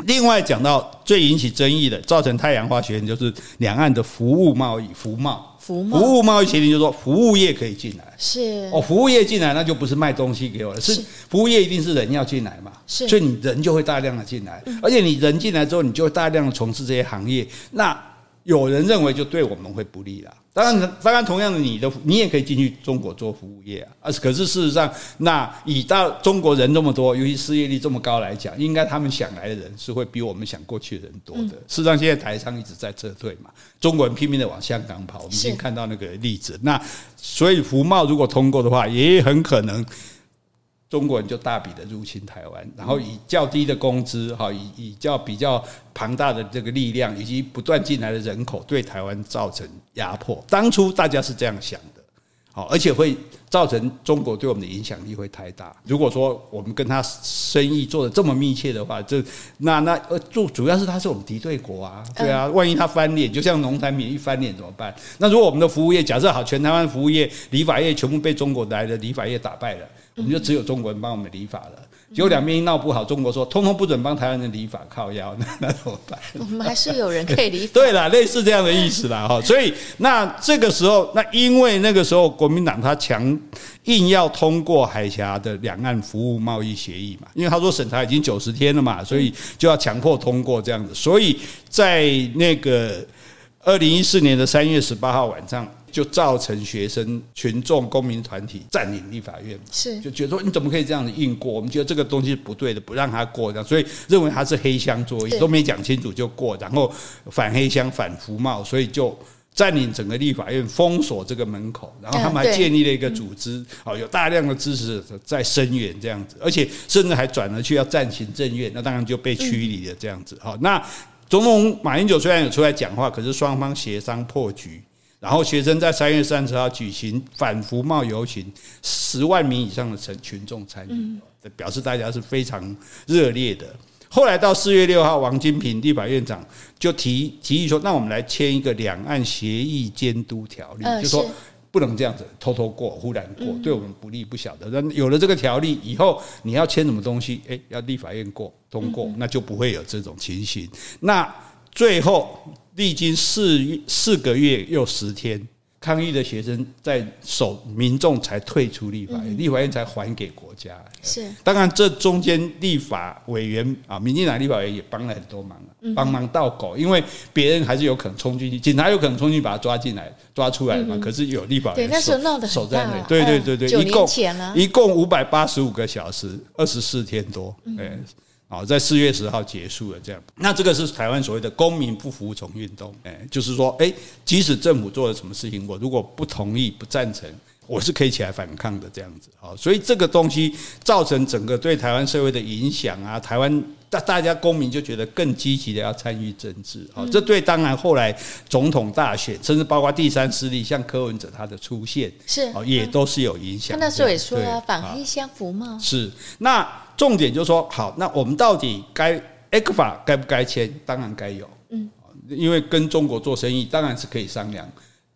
另外讲到最引起争议的、造成太阳花学运，就是两岸的服务贸易、服贸、服服务贸易协定，就是说服务业可以进来。是。哦，服务业进来，那就不是卖东西给我了，是。服务业一定是人要进来嘛。是，所以你人就会大量的进来，而且你人进来之后，你就会大量的从事这些行业。那有人认为就对我们会不利了。当然，当然，同样的，你的你也可以进去中国做服务业啊。啊，可是事实上，那以到中国人这么多，尤其失业率这么高来讲，应该他们想来的人是会比我们想过去的人多的。事实上，现在台商一直在撤退嘛，中国人拼命的往香港跑，我们已经看到那个例子。那所以服贸如果通过的话，也很可能。中国人就大笔的入侵台湾，然后以较低的工资，哈，以以较比较庞大的这个力量，以及不断进来的人口，对台湾造成压迫。当初大家是这样想的，好，而且会造成中国对我们的影响力会太大。如果说我们跟他生意做得这么密切的话，这那那呃，主主要是他是我们敌对国啊，对啊，万一他翻脸，就像农产品一翻脸怎么办？那如果我们的服务业，假设好，全台湾服务业、理发业全部被中国来的理发业打败了。我们就只有中国人帮我们理法了，结果两边一闹不好，中国说通通不准帮台湾人理法，靠腰，那那怎么办？我们还是有人可以理发。对啦，类似这样的意思啦哈。所以那这个时候，那因为那个时候国民党他强硬要通过海峡的两岸服务贸易协议嘛，因为他说审查已经九十天了嘛，所以就要强迫通过这样子。所以在那个二零一四年的三月十八号晚上。就造成学生群众、公民团体占领立法院，是就觉得说你怎么可以这样子硬过？我们觉得这个东西是不对的，不让他过这样，所以认为他是黑箱作业，都没讲清楚就过，然后反黑箱、反服贸，所以就占领整个立法院，封锁这个门口，然后他们还建立了一个组织，好，有大量的支持者在声援这样子，而且甚至还转了去要暂行政院，那当然就被驱离了这样子。好，那总统马英九虽然有出来讲话，可是双方协商破局，然后学生在三月三十号举行反服贸游行，十万名以上的群群众参与，表示大家是非常热烈的。后来到四月六号，王金平立法院长就提提议说：“那我们来签一个两岸协议监督条例，就说不能这样子偷偷过、忽然过，对我们不利不晓得。那有了这个条例以后，你要签什么东西？诶，要立法院过通过，那就不会有这种情形。那最后历经四四个月又十天。”抗议的学生在守，民众才退出立法院，立法院才还给国家。是，当然这中间立法委员啊，民进党立法委员也帮了很多忙，帮忙倒狗，因为别人还是有可能冲进去，警察有可能冲进去把他抓进来、抓出来嘛。可是有立法委员守，在，那时候闹得很大。对对对对，一共一共五百八十五个小时，二十四天多。哎。好，在四月十号结束了，这样。那这个是台湾所谓的公民不服从运动，哎，就是说，哎，即使政府做了什么事情，我如果不同意、不赞成，我是可以起来反抗的，这样子。好，所以这个东西造成整个对台湾社会的影响啊，台湾大大家公民就觉得更积极的要参与政治。啊，这对当然后来总统大选，甚至包括第三势力像柯文哲他的出现，是，也都是有影响。他那时候也说了，反黑相符嘛。是，那。重点就是说，好，那我们到底该 ECFA 该不该签？当然该有，嗯，因为跟中国做生意当然是可以商量，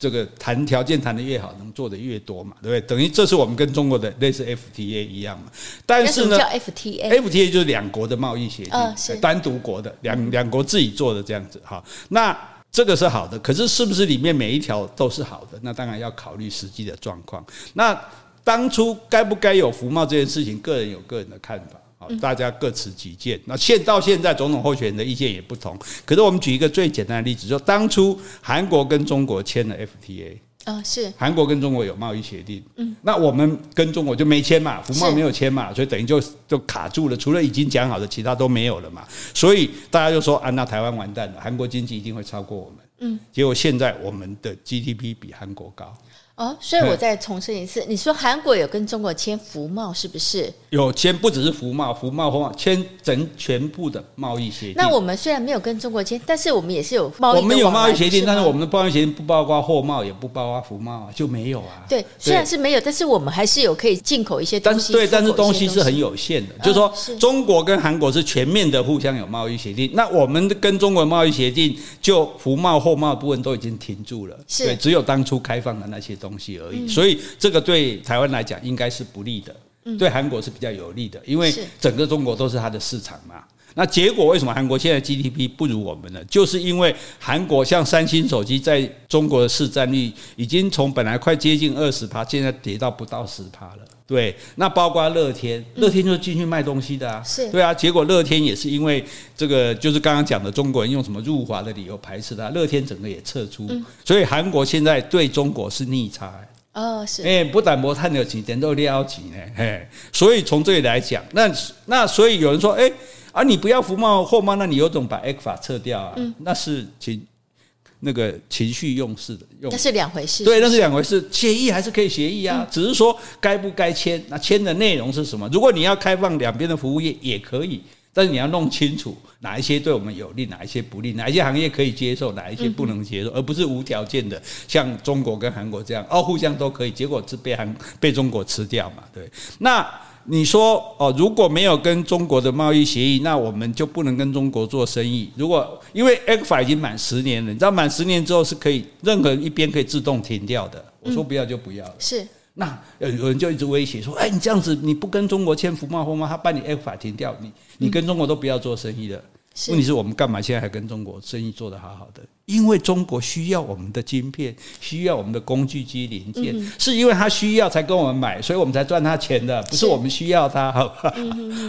这个谈条件谈的越好，能做的越多嘛，对不对？等于这是我们跟中国的类似 FTA 一样嘛。但是呢，叫 FTA，FTA 就是两国的贸易协定，单独国的两两国自己做的这样子哈。那这个是好的，可是是不是里面每一条都是好的？那当然要考虑实际的状况。那当初该不该有服贸这件事情，个人有个人的看法，好，大家各持己见。那现到现在，总统候选人的意见也不同。可是我们举一个最简单的例子，就当初韩国跟中国签了 FTA，啊，是韩国跟中国有贸易协定，嗯，那我们跟中国就没签嘛，服贸没有签嘛，所以等于就就卡住了。除了已经讲好的，其他都没有了嘛。所以大家就说啊，那台湾完蛋了，韩国经济一定会超过我们。嗯，结果现在我们的 GDP 比韩国高。哦，所以我再重申一次，你说韩国有跟中国签服贸，是不是？有签，不只是服贸，服贸、服贸签整全部的贸易协定。那我们虽然没有跟中国签，但是我们也是有贸易。我们有贸易协定，但是我们的贸易协定不包括货贸，也不包括服贸啊，就没有啊。对，虽然是没有，但是我们还是有可以进口一些东西。但是对，但是东西是很有限的，就是说，中国跟韩国是全面的互相有贸易协定，那我们跟中国贸易协定就服贸、货贸部分都已经停住了，对，只有当初开放的那些东西。而已，所以这个对台湾来讲应该是不利的，对韩国是比较有利的，因为整个中国都是它的市场嘛。那结果为什么韩国现在 GDP 不如我们呢？就是因为韩国像三星手机在中国的市占率已经从本来快接近二十趴，现在跌到不到十趴了。对，那包括乐天，乐天就是进去卖东西的啊，是对啊。结果乐天也是因为这个，就是刚刚讲的中国人用什么入华的理由排斥它，乐天整个也撤出，所以韩国现在对中国是逆差。哦，是，哎，不但没赚到钱，连都了钱呢，嘿。所以从这里来讲，那那所以有人说，哎。啊，你不要服贸货贸，那你有种把 ECFA 撤掉啊？嗯、那是情那个情绪用事的用，那是两回事。对，那是两回事。协议还是可以协议啊，嗯、只是说该不该签，那签的内容是什么？如果你要开放两边的服务业也可以，但是你要弄清楚哪一些对我们有利，哪一些不利，哪一些行业可以接受，哪一些不能接受，嗯、而不是无条件的像中国跟韩国这样哦，互相都可以，结果是被韩被中国吃掉嘛？对，那。你说哦，如果没有跟中国的贸易协议，那我们就不能跟中国做生意。如果因为 ECFA 已经满十年了，你知道满十年之后是可以任何一边可以自动停掉的。我说不要就不要了。是。那有人就一直威胁说，哎，你这样子你不跟中国签服贸货吗？他把你 ECFA 停掉，你你跟中国都不要做生意了。问题是我们干嘛现在还跟中国生意做得好好的？因为中国需要我们的晶片，需要我们的工具机零件，嗯、是因为他需要才跟我们买，所以我们才赚他钱的，不是我们需要他，好吧？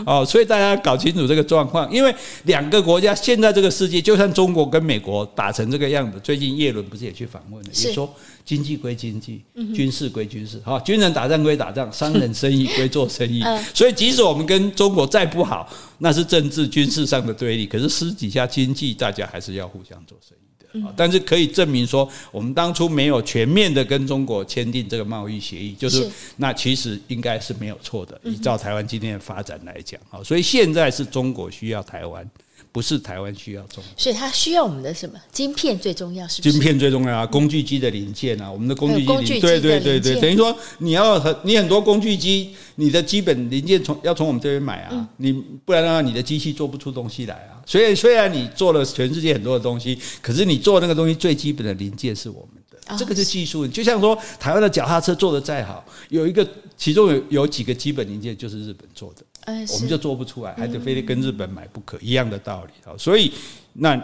哦，所以大家搞清楚这个状况，因为两个国家现在这个世界，就算中国跟美国打成这个样子，最近叶伦不是也去访问了，也说经济归经济，军事归军事，哈，军人打仗归打仗，商人生意归做生意，所以即使我们跟中国再不好，那是政治军事上的对立，可是私底下经济大家还是要互相做生意。啊，但是可以证明说，我们当初没有全面的跟中国签订这个贸易协议，就是那其实应该是没有错的。依照台湾今天的发展来讲，啊，所以现在是中国需要台湾。不是台湾需要中国，所以它需要我们的什么？晶片最重要，是不是？晶片最重要啊，工具机的零件啊，我们的工具机，对对对对，等于说你要很你很多工具机，你的基本零件从要从我们这边买啊，嗯、你不然的话，你的机器做不出东西来啊。所以虽然你做了全世界很多的东西，可是你做那个东西最基本的零件是我们的，这个是技术。就像说台湾的脚踏车做的再好，有一个其中有有几个基本零件就是日本做的。我们就做不出来，还得非得跟日本买不可，一样的道理啊。所以那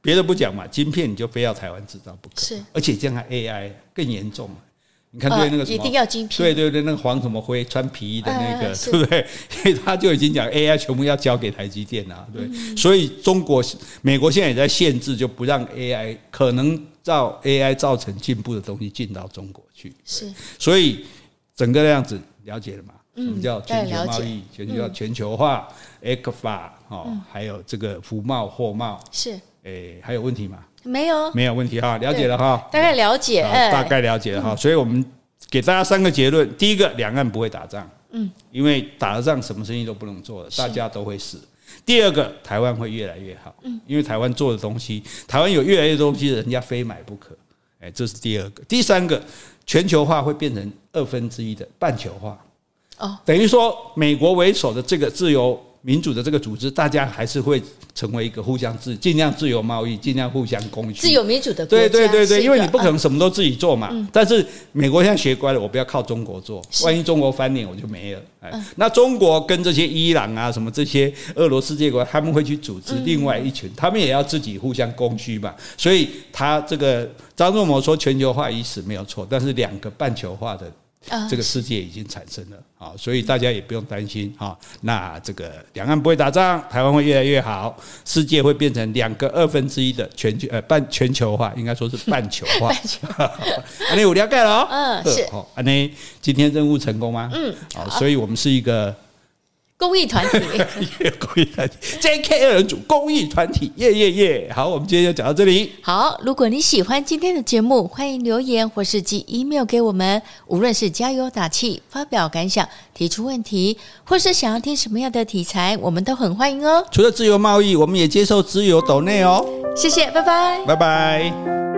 别的不讲嘛，晶片你就非要台湾制造不可。是，而且这样 AI 更严重。你看对那个什么，一定要晶片。对对对，那个黄什么辉穿皮衣的那个，对不对？他就已经讲 AI 全部要交给台积电啊。对，所以中国、美国现在也在限制，就不让 AI 可能造 AI 造成进步的东西进到中国去。是，所以整个样子了解了吗？什么叫全球贸易？全球叫全球化，ECFA 哦，还有这个服贸、货贸。是，诶，还有问题吗？没有，没有问题哈，了解了哈，大概了解，大概了解了哈，所以我们给大家三个结论：第一个，两岸不会打仗，嗯，因为打了仗，什么生意都不能做了，大家都会死；第二个，台湾会越来越好，嗯，因为台湾做的东西，台湾有越来越多东西，人家非买不可，诶，这是第二个；第三个，全球化会变成二分之一的半球化。哦，等于说，美国为首的这个自由民主的这个组织，大家还是会成为一个互相自，尽量自由贸易，尽量互相供需。自由民主的对对对对，因为你不可能什么都自己做嘛。但是美国现在学乖了，我不要靠中国做，万一中国翻脸，我就没了。哎，那中国跟这些伊朗啊什么这些俄罗斯这些国家，他们会去组织另外一群，他们也要自己互相供需嘛。所以他这个张仲谋说全球化已死没有错，但是两个半球化的。这个世界已经产生了啊，所以大家也不用担心啊。那这个两岸不会打仗，台湾会越来越好，世界会变成两个二分之一的全球呃半全球化，应该说是半球化。安妮我了解了哦。嗯，是。好，安妮今天任务成功吗？嗯，好，所以我们是一个。公益团体，公益团体，JK 二人组公益团体，耶耶耶！好，我们今天就讲到这里。好，如果你喜欢今天的节目，欢迎留言或是寄 email 给我们。无论是加油打气、发表感想、提出问题，或是想要听什么样的题材，我们都很欢迎哦。除了自由贸易，我们也接受自由抖内哦。谢谢，拜拜，拜拜。